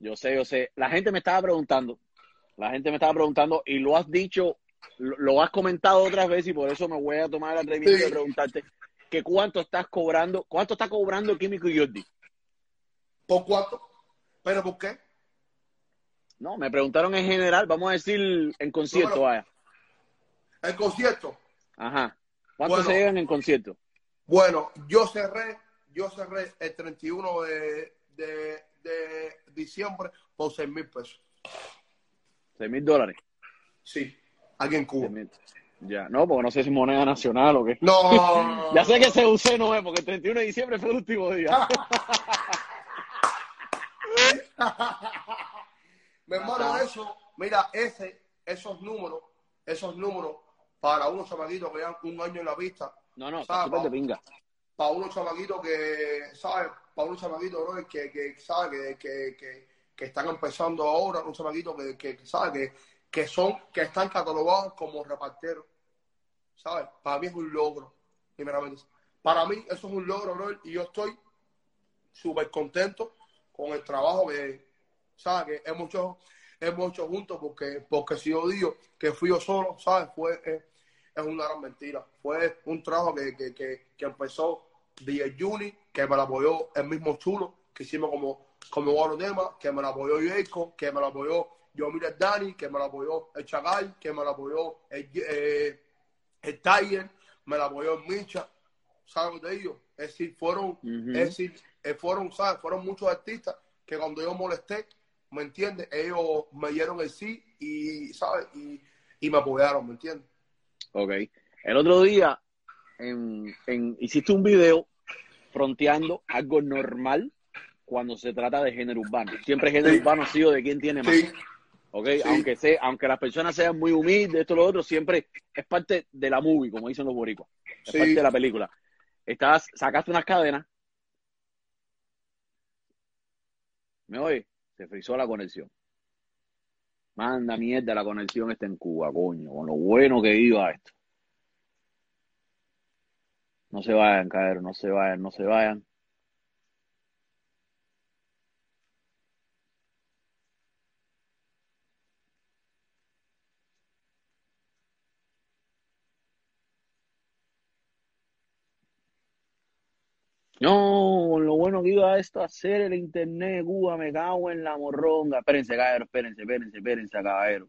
Yo sé, yo sé. La gente me estaba preguntando, la gente me estaba preguntando y lo has dicho, lo, lo has comentado otras veces y por eso me voy a tomar el atrevimiento Sí. de preguntarte que cuánto estás cobrando, cuánto está cobrando Químico y Jordi. ¿Por cuánto? ¿Pero por qué? No, me preguntaron en general, vamos a decir en concierto, No, vaya. El concierto. Ajá. ¿Cuánto Bueno. se llegan en concierto? Bueno, yo cerré, yo cerré el 31 de, de, de diciembre por 6 mil pesos. Seis mil dólares. Sí, aquí en Cuba. Ya, no, porque no sé si es moneda nacional o qué. No, Ya sé que se usé no es, porque el 31 de diciembre fue el último día. Mi hermano, eso, mira, ese, esos números, esos números para unos chamaquitos que llevan un año en la pista, No, no, está súper de vamos. pinga. Para unos chamaquitos que, ¿sabes? Para unos chamaquitos, bro, que, que, ¿sabes? Que, que, que, están empezando ahora, unos chamaquitos que, que, ¿sabes? Que, son, que están catalogados como reparteros, ¿sabes? Para mí es un logro, primeramente. Para mí eso es un logro, bro, y yo estoy súper contento con el trabajo que, ¿sabes? Que hemos hecho, hemos hecho juntos, porque, porque si yo digo que fui yo solo, ¿sabes? Fue, eh, es una gran mentira. Fue un trabajo que, que empezó DJ Juni, que me lo apoyó el mismo chulo, que hicimos como, como varios temas, que me lo apoyó Jacob, que me lo apoyó yo mira Dani, que me lo apoyó el Chagal, que me lo apoyó el, eh, el Tiger, me lo apoyó el Micha, ¿sabes te digo? Es decir, fueron, es decir, eh, fueron, ¿sabes? Fueron muchos artistas que cuando yo molesté, ¿me entiendes? Ellos me dieron el sí y, ¿sabes? Y, y me apoyaron, ¿me entiendes? Ok. El otro día en, en- hiciste un video fronteando algo normal cuando se trata de género urbano. Siempre género Sí. urbano ha sido de quién tiene más. Sí. Aunque, sea, aunque las personas sean muy humildes, esto lo otro, siempre es parte de la movie, como dicen los boricuas. Es parte de la película. Estabas, sacaste unas cadenas. ¿Me oye? Se frizó la conexión. Manda mierda, la conexión está en Cuba, coño, con lo bueno que iba esto. No se vayan, caer, no se vayan, no se vayan. No, lo bueno que iba esto a hacer el internet, Cuba, me cago en la morronga. Espérense, caballero, espérense, espérense, espérense, caballero.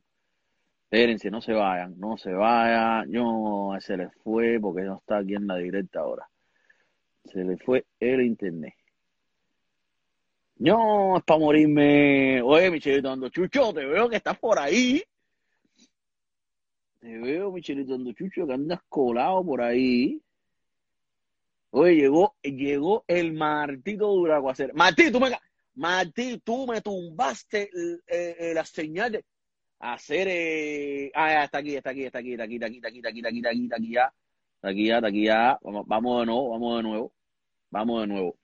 Espérense, no se vayan, no se vayan. No, se le fue porque no está aquí en la directa ahora. Se le fue el internet. No, es para morirme. Oye, Michelito Ando Chucho, te veo que estás por ahí. Te veo, Michelito Ando Chucho, que andas colado por ahí. Oye, llegó, llegó el Martito Duraguacero. Martí, tú me, Martí, tú me tumbaste eh, eh, la señal de hacer. Eh... Ah, está aquí, está aquí, está aquí, está aquí, está aquí, está aquí, está aquí, está aquí, está aquí, está aquí ya. Está aquí ya, está aquí ya. Vamos, vamos de nuevo, vamos de nuevo. Vamos de nuevo.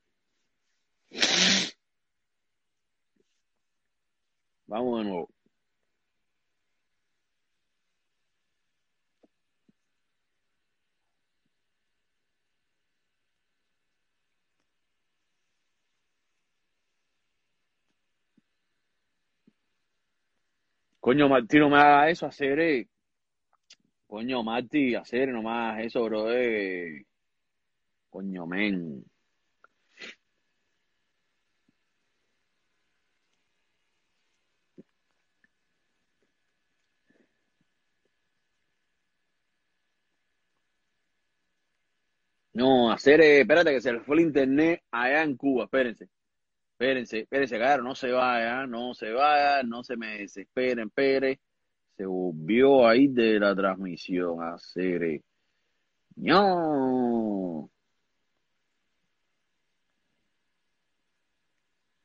Vamos de nuevo. Coño, Martí, no me haga eso, hacer. eh. Coño, Martí, hacer nomás eso, bro. Eh. Coño, men. No, hacer, eh, espérate que se le fue el internet allá en Cuba, espérense. Espérense, espérense, claro, no se vaya, no se vaya, no se me desesperen, espere. Se volvió ahí de la transmisión a eh. No.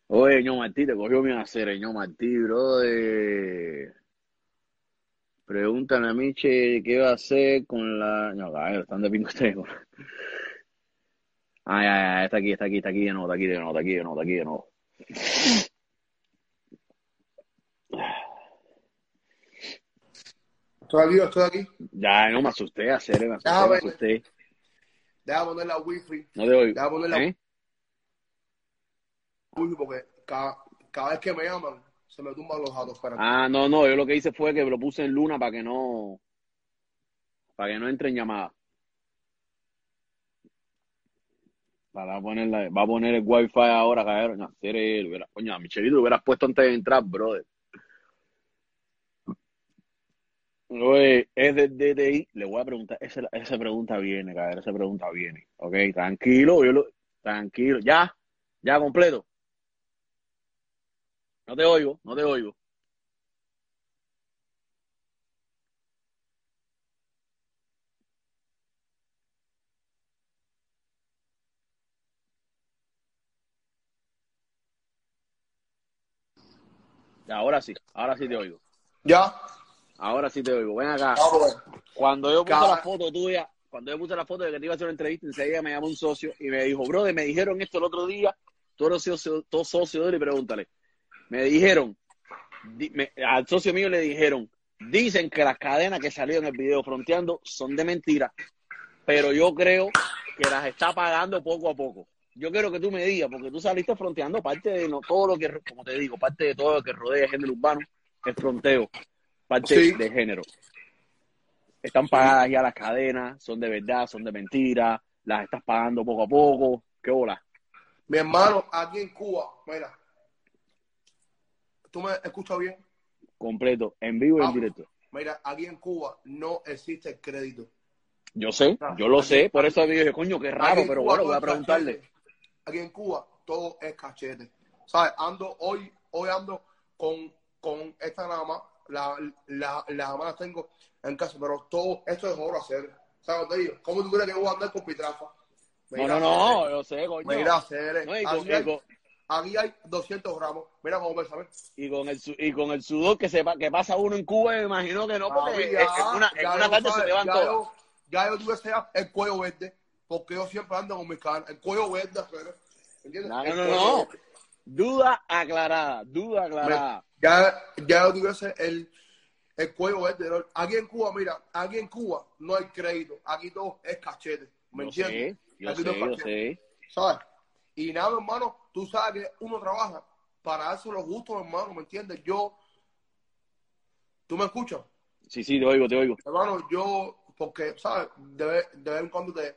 Oye, ño Martí, te cogió mi hacer, ño Martí, brother. Pregúntale a Miche qué va a hacer con la. No, cabrón, están de pingo ustedes. Ah, ya, ya, está aquí, está aquí, está aquí de nuevo, está aquí de nuevo, está aquí de nuevo, está aquí de nuevo. estoy aquí, estoy aquí. Ya, no me asusté, hacer, me asusté, Ah, me asusté. Deja poner la wifi, No te oigo. deja poner la ¿Eh? wifi porque cada, cada vez que me llaman, se me tumban los datos. Espérate. Ah, no, no, yo lo que hice fue que lo puse en luna para que no, para que no entren llamadas. Para va a poner el wifi ahora, cabrón. No, coño, a Michelito lo hubieras puesto antes de entrar, brother. Oye, es de DDI, le voy a preguntar, esa, esa pregunta viene, cabrón, esa pregunta viene. Ok, tranquilo, tranquilo, ya, ya completo. No te oigo, no te oigo. Ahora sí, ahora sí te oigo. ¿Ya? Ahora sí te oigo. Ven acá. Ah, bueno. Cuando yo puse Cada- la foto tuya, cuando yo puse la foto de que te iba a hacer una entrevista, enseguida me llamó un socio y me dijo, brother, me dijeron esto el otro día, tú eres socio, tú socio de él y pregúntale. Me dijeron, di- me- al socio mío le dijeron, dicen que las cadenas que salieron en el video fronteando son de mentira, pero yo creo que las está pagando poco a poco. Yo quiero que tú me digas, porque tú saliste fronteando parte de no, todo lo que, como te digo, parte de todo lo que rodea el género urbano, el fronteo, parte Sí. de género. Están pagadas ya las cadenas, son de verdad, son de mentira, las estás pagando poco a poco. ¿Qué bola? Mi hermano, aquí en Cuba, mira. ¿Tú me escuchas bien? Completo, en vivo y en Vamos. directo. Mira, aquí en Cuba no existe el crédito. Yo sé, Ah, yo lo aquí- sé, por eso dije, coño, qué raro, pero Cuba bueno, voy a preguntarle. Aquí en Cuba todo es cachete. ¿Sabes? Ando hoy, hoy ando con, con esta nada más. La, la, la más tengo en casa, pero todo esto es oro hacer. ¿Sabes? Te digo, ¿Cómo tú crees que voy a andar con pitrafa? No, no, no, yo sé, coño. Mira, hacer. No, aquí, hay, aquí hay 200 gramos. Mira cómo me ¿sabes? y con el, y con el sudor que, se, que pasa uno en Cuba, me imagino que no, porque ya, en una, en ya una yo, tarde se van ya. Yo, ya yo tuve ese el cuello verde, porque yo siempre ando con mis cadenas. El cuello verde, pero, ¿entiendes? No, El no, no, verde. Duda aclarada, duda aclarada. Ya, ya yo tuviese el, el cuello verde. ¿no? Aquí en Cuba, mira, aquí en Cuba no hay crédito. Aquí todo es cachete. ¿Me Yo sé, entiendes? yo Aquí sé, todo es yo sé. ¿Sabes? Y nada, hermano, tú sabes que uno trabaja para darse los gustos, hermano, ¿me entiendes? Yo, ¿tú me escuchas? Sí, sí, te oigo, te oigo. Hermano, yo, porque, ¿sabes? De de vez en cuando te,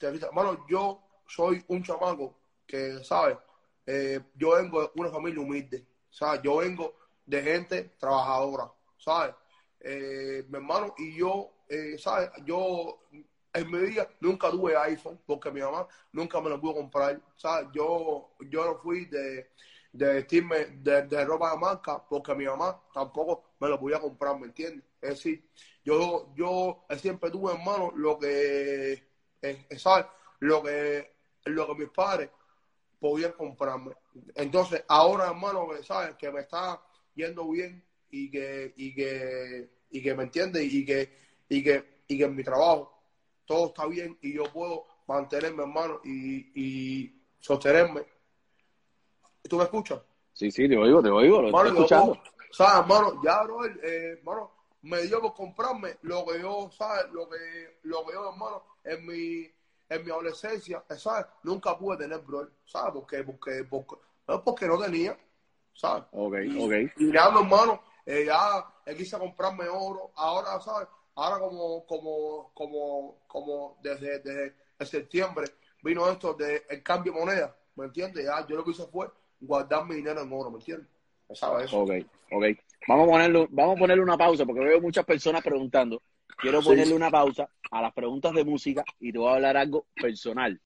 te avisa. Hermano, yo soy un chamaco que, ¿sabes? Eh, yo vengo de una familia humilde, ¿sabes? Yo vengo de gente trabajadora, ¿sabes? Eh, mi hermano y yo, eh, ¿sabes? Yo en mi vida nunca tuve iPhone porque mi mamá nunca me lo pudo comprar, ¿sabes? Yo, yo no fui de, de vestirme de, ropa de marca porque mi mamá tampoco me lo podía comprar, ¿me entiendes? Es decir, yo, yo siempre tuve, hermano, lo que, eh, ¿sabes? Lo que, lo que mis padres podían comprarme. Entonces, ahora, hermano, que, ¿sabes? Que me está yendo bien y que, y que, y que me entiende y que, y que, y que en mi trabajo todo está bien y yo puedo mantenerme, hermano, y, y sostenerme. ¿Tú me escuchas? Sí, sí, te oigo, te oigo, lo Hermano, estoy yo escuchando. ¿sabes, hermano? Ya, bro, eh, hermano, me dio por comprarme lo que yo, ¿sabes? Lo que, lo que yo, hermano, en mi, en mi adolescencia, ¿sabes? Nunca pude tener, bro, ¿sabes? Porque, porque, porque, no, porque no tenía, ¿sabes? Ok, Y- ok. Y ya, mi hermano, eh, ya eh, quise comprarme oro. Ahora, ¿sabes? Ahora como, como, como, como desde, desde el septiembre vino esto de el cambio de moneda, ¿me entiendes? Ya yo lo que hice fue guardar mi dinero en oro, ¿me entiendes? ¿Sabes eso? Ok, ok. Vamos a ponerle, vamos a ponerle una pausa porque veo muchas personas preguntando. Quiero Sí. ponerle una pausa a las preguntas de música y te voy a hablar algo personal.